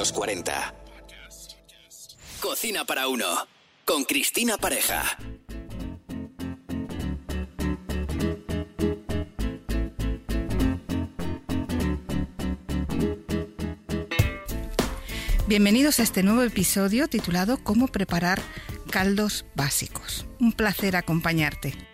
los 40. Cocina para uno. Con Cristina Pareja. Bienvenidos a este nuevo episodio titulado Cómo preparar caldos básicos. Un placer acompañarte.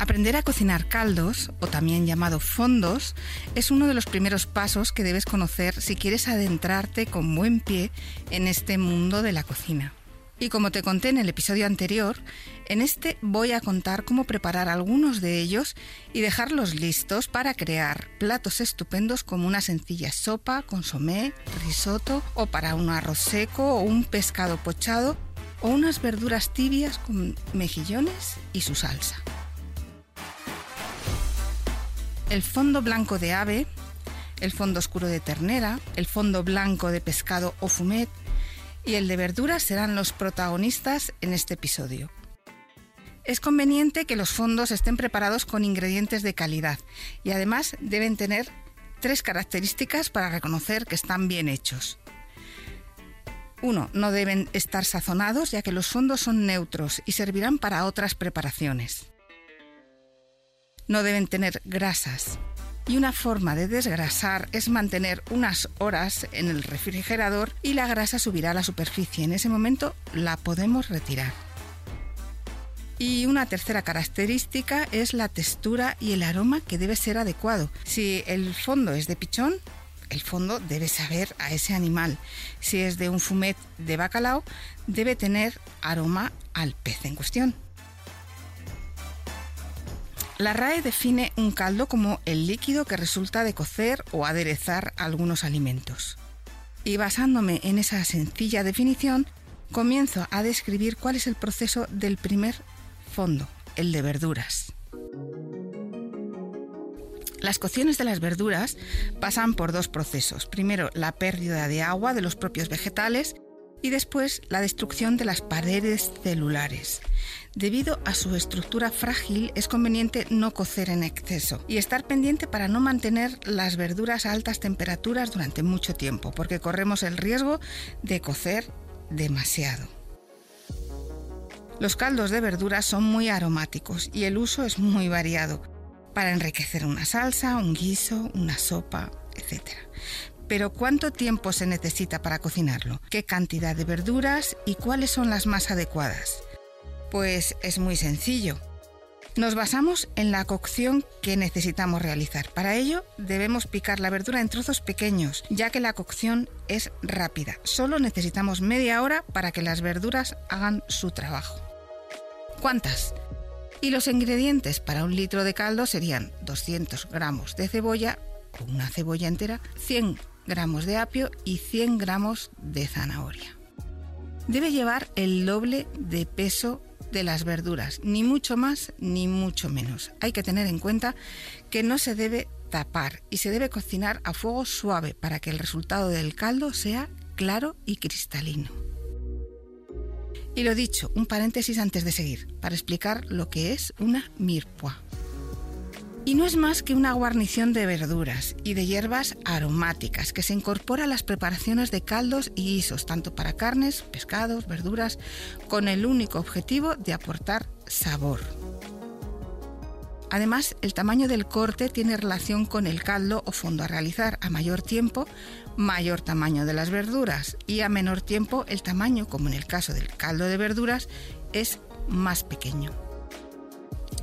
Aprender a cocinar caldos, o también llamado fondos, es uno de los primeros pasos que debes conocer si quieres adentrarte con buen pie en este mundo de la cocina. Y como te conté en el episodio anterior, en este voy a contar cómo preparar algunos de ellos y dejarlos listos para crear platos estupendos como una sencilla sopa, consomé, risotto o para un arroz seco o un pescado pochado o unas verduras tibias con mejillones y su salsa. El fondo blanco de ave, el fondo oscuro de ternera, el fondo blanco de pescado o fumet, y el de verduras serán los protagonistas en este episodio. Es conveniente que los fondos estén preparados con ingredientes de calidad y además deben tener tres características para reconocer que están bien hechos. Uno, no deben estar sazonados ya que los fondos son neutros y servirán para otras preparaciones. No deben tener grasas, y una forma de desgrasar es mantener unas horas en el refrigerador y la grasa subirá a la superficie. En ese momento la podemos retirar. Y una tercera característica es la textura y el aroma que debe ser adecuado. Si el fondo es de pichón, el fondo debe saber a ese animal. Si es de un fumet de bacalao, debe tener aroma al pez en cuestión. La RAE define un caldo como el líquido que resulta de cocer o aderezar algunos alimentos. Y basándome en esa sencilla definición, comienzo a describir cuál es el proceso del primer fondo, el de verduras. Las cocciones de las verduras pasan por dos procesos. Primero, la pérdida de agua de los propios vegetales y después la destrucción de las paredes celulares. Debido a su estructura frágil es conveniente no cocer en exceso y estar pendiente para no mantener las verduras a altas temperaturas durante mucho tiempo, porque corremos el riesgo de cocer demasiado. Los caldos de verduras son muy aromáticos y el uso es muy variado para enriquecer una salsa, un guiso, una sopa, etc. Pero ¿cuánto tiempo se necesita para cocinarlo? ¿Qué cantidad de verduras y cuáles son las más adecuadas? Pues es muy sencillo. Nos basamos en la cocción que necesitamos realizar. Para ello debemos picar la verdura en trozos pequeños, ya que la cocción es rápida. Solo necesitamos media hora para que las verduras hagan su trabajo. ¿Cuántas? Y los ingredientes para un litro de caldo serían 200 gramos de cebolla, o una cebolla entera, 100 gramos de apio y 100 gramos de zanahoria. Debe llevar el doble de peso de las verduras, ni mucho más ni mucho menos. Hay que tener en cuenta que no se debe tapar y se debe cocinar a fuego suave para que el resultado del caldo sea claro y cristalino. Y lo dicho, un paréntesis antes de seguir, para explicar lo que es una mirepoix. Y no es más que una guarnición de verduras y de hierbas aromáticas que se incorpora a las preparaciones de caldos y guisos, tanto para carnes, pescados, verduras, con el único objetivo de aportar sabor. Además, el tamaño del corte tiene relación con el caldo o fondo a realizar. A mayor tiempo, mayor tamaño de las verduras y a menor tiempo el tamaño, como en el caso del caldo de verduras, es más pequeño.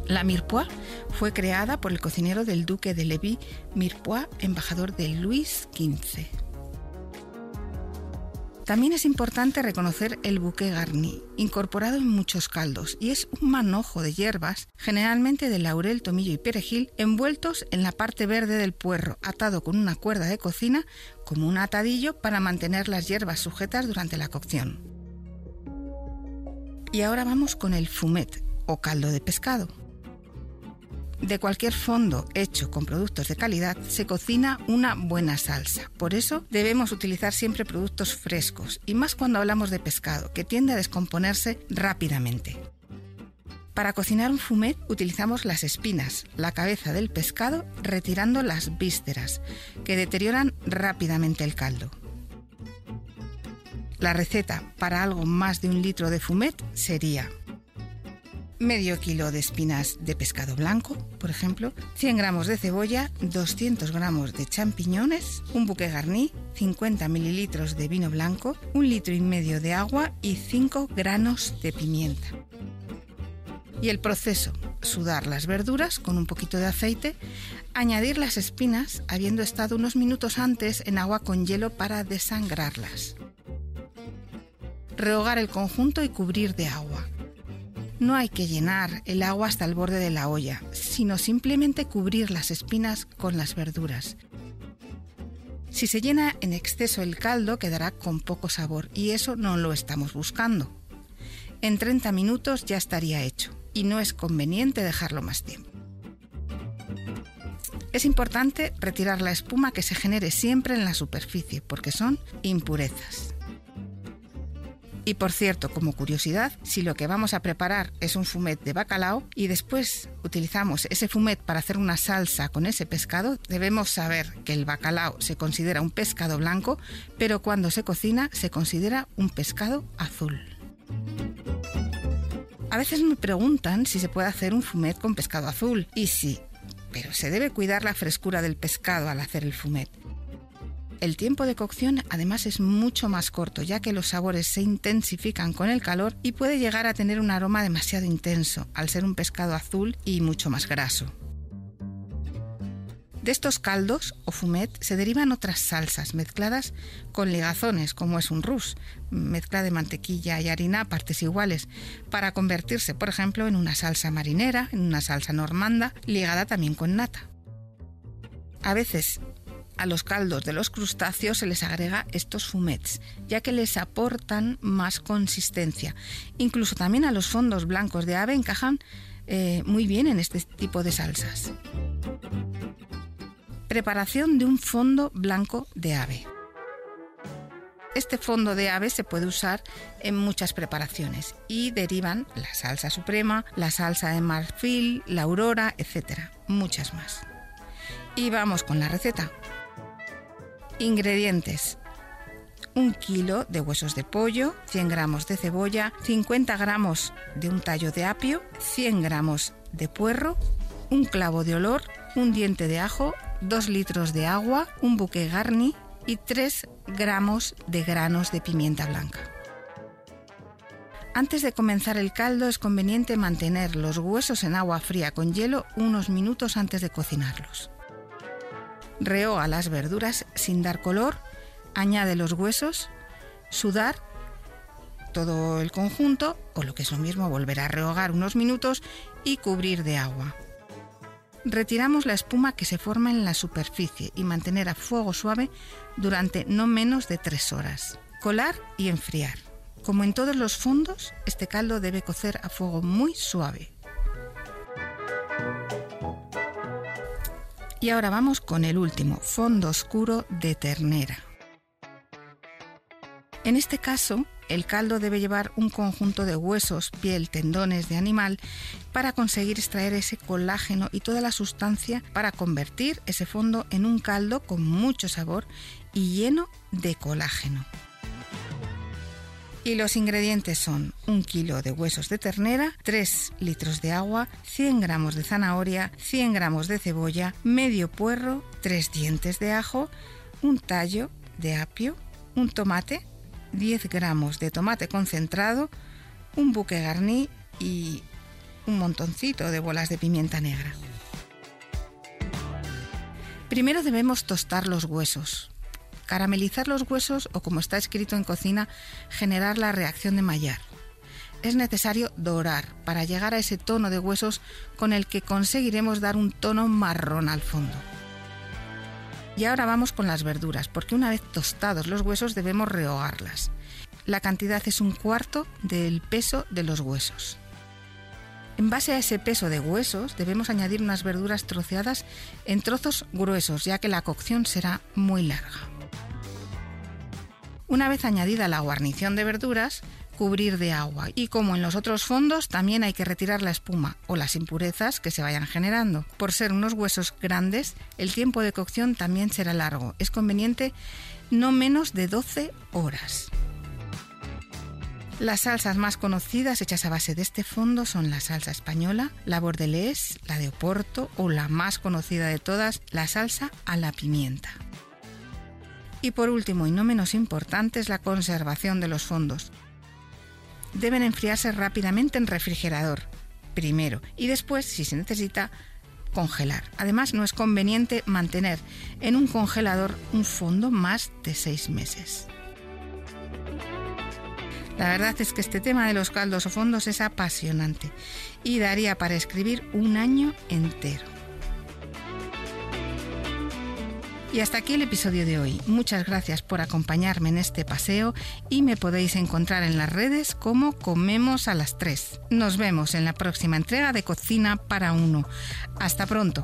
La Mirepoix fue creada por el cocinero del duque de Levis, Mirepoix, embajador de Luis XV. También es importante reconocer el bouquet garni, incorporado en muchos caldos, y es un manojo de hierbas, generalmente de laurel, tomillo y perejil, envueltos en la parte verde del puerro, atado con una cuerda de cocina como un atadillo para mantener las hierbas sujetas durante la cocción. Y ahora vamos con el fumet, o caldo de pescado. De cualquier fondo hecho con productos de calidad se cocina una buena salsa. Por eso debemos utilizar siempre productos frescos y más cuando hablamos de pescado, que tiende a descomponerse rápidamente. Para cocinar un fumet utilizamos las espinas, la cabeza del pescado, retirando las vísceras, que deterioran rápidamente el caldo. La receta para algo más de un litro de fumet sería medio kilo de espinas de pescado blanco, por ejemplo, 100 gramos de cebolla, 200 gramos de champiñones, un buque garní, 50 mililitros de vino blanco, un litro y medio de agua y 5 granos de pimienta. Y el proceso, sudar las verduras con un poquito de aceite, añadir las espinas habiendo estado unos minutos antes en agua con hielo para desangrarlas. Rehogar el conjunto y cubrir de agua. No hay que llenar el agua hasta el borde de la olla, sino simplemente cubrir las espinas con las verduras. Si se llena en exceso el caldo quedará con poco sabor y eso no lo estamos buscando. En 30 minutos ya estaría hecho y no es conveniente dejarlo más tiempo. Es importante retirar la espuma que se genere siempre en la superficie porque son impurezas. Y por cierto, como curiosidad, si lo que vamos a preparar es un fumet de bacalao y después utilizamos ese fumet para hacer una salsa con ese pescado, debemos saber que el bacalao se considera un pescado blanco, pero cuando se cocina se considera un pescado azul. A veces me preguntan si se puede hacer un fumet con pescado azul. Y sí, pero se debe cuidar la frescura del pescado al hacer el fumet. El tiempo de cocción además es mucho más corto, ya que los sabores se intensifican con el calor y puede llegar a tener un aroma demasiado intenso, al ser un pescado azul y mucho más graso. De estos caldos o fumet se derivan otras salsas mezcladas con ligazones, como es un rus, mezcla de mantequilla y harina a partes iguales, para convertirse, por ejemplo, en una salsa marinera, en una salsa normanda, ligada también con nata. A veces a los caldos de los crustáceos se les agrega estos fumets, ya que les aportan más consistencia. Incluso también a los fondos blancos de ave encajan eh, muy bien en este tipo de salsas. Preparación de un fondo blanco de ave. Este fondo de ave se puede usar en muchas preparaciones y derivan la salsa suprema, la salsa de marfil, la aurora, etc. Muchas más. Y vamos con la receta. Ingredientes. Un kilo de huesos de pollo, 100 gramos de cebolla, 50 gramos de un tallo de apio, 100 gramos de puerro, un clavo de olor, un diente de ajo, 2 litros de agua, un buque garni y 3 gramos de granos de pimienta blanca. Antes de comenzar el caldo es conveniente mantener los huesos en agua fría con hielo unos minutos antes de cocinarlos. Rehoga las verduras sin dar color, añade los huesos, sudar todo el conjunto, o lo que es lo mismo, volver a rehogar unos minutos y cubrir de agua. Retiramos la espuma que se forma en la superficie y mantener a fuego suave durante no menos de 3 horas. Colar y enfriar. Como en todos los fondos, este caldo debe cocer a fuego muy suave. Y ahora vamos con el último, fondo oscuro de ternera. En este caso, el caldo debe llevar un conjunto de huesos, piel, tendones de animal para conseguir extraer ese colágeno y toda la sustancia para convertir ese fondo en un caldo con mucho sabor y lleno de colágeno. Y los ingredientes son un kilo de huesos de ternera, 3 litros de agua, 100 gramos de zanahoria, 100 gramos de cebolla, medio puerro, 3 dientes de ajo, un tallo de apio, un tomate, 10 gramos de tomate concentrado, un buque garní y un montoncito de bolas de pimienta negra. Primero debemos tostar los huesos. Caramelizar los huesos o como está escrito en cocina, generar la reacción de Maillard. Es necesario dorar para llegar a ese tono de huesos con el que conseguiremos dar un tono marrón al fondo. Y ahora vamos con las verduras, porque una vez tostados los huesos debemos rehogarlas. La cantidad es un cuarto del peso de los huesos. En base a ese peso de huesos debemos añadir unas verduras troceadas en trozos gruesos, ya que la cocción será muy larga. Una vez añadida la guarnición de verduras, cubrir de agua y como en los otros fondos también hay que retirar la espuma o las impurezas que se vayan generando. Por ser unos huesos grandes, el tiempo de cocción también será largo. Es conveniente no menos de 12 horas. Las salsas más conocidas hechas a base de este fondo son la salsa española, la bordelés, la de Oporto o la más conocida de todas, la salsa a la pimienta. Y por último y no menos importante es la conservación de los fondos. Deben enfriarse rápidamente en refrigerador, primero, y después, si se necesita, congelar. Además, no es conveniente mantener en un congelador un fondo más de seis meses. La verdad es que este tema de los caldos o fondos es apasionante y daría para escribir un año entero. Y hasta aquí el episodio de hoy. Muchas gracias por acompañarme en este paseo y me podéis encontrar en las redes como Comemos a las 3. Nos vemos en la próxima entrega de Cocina para Uno. Hasta pronto.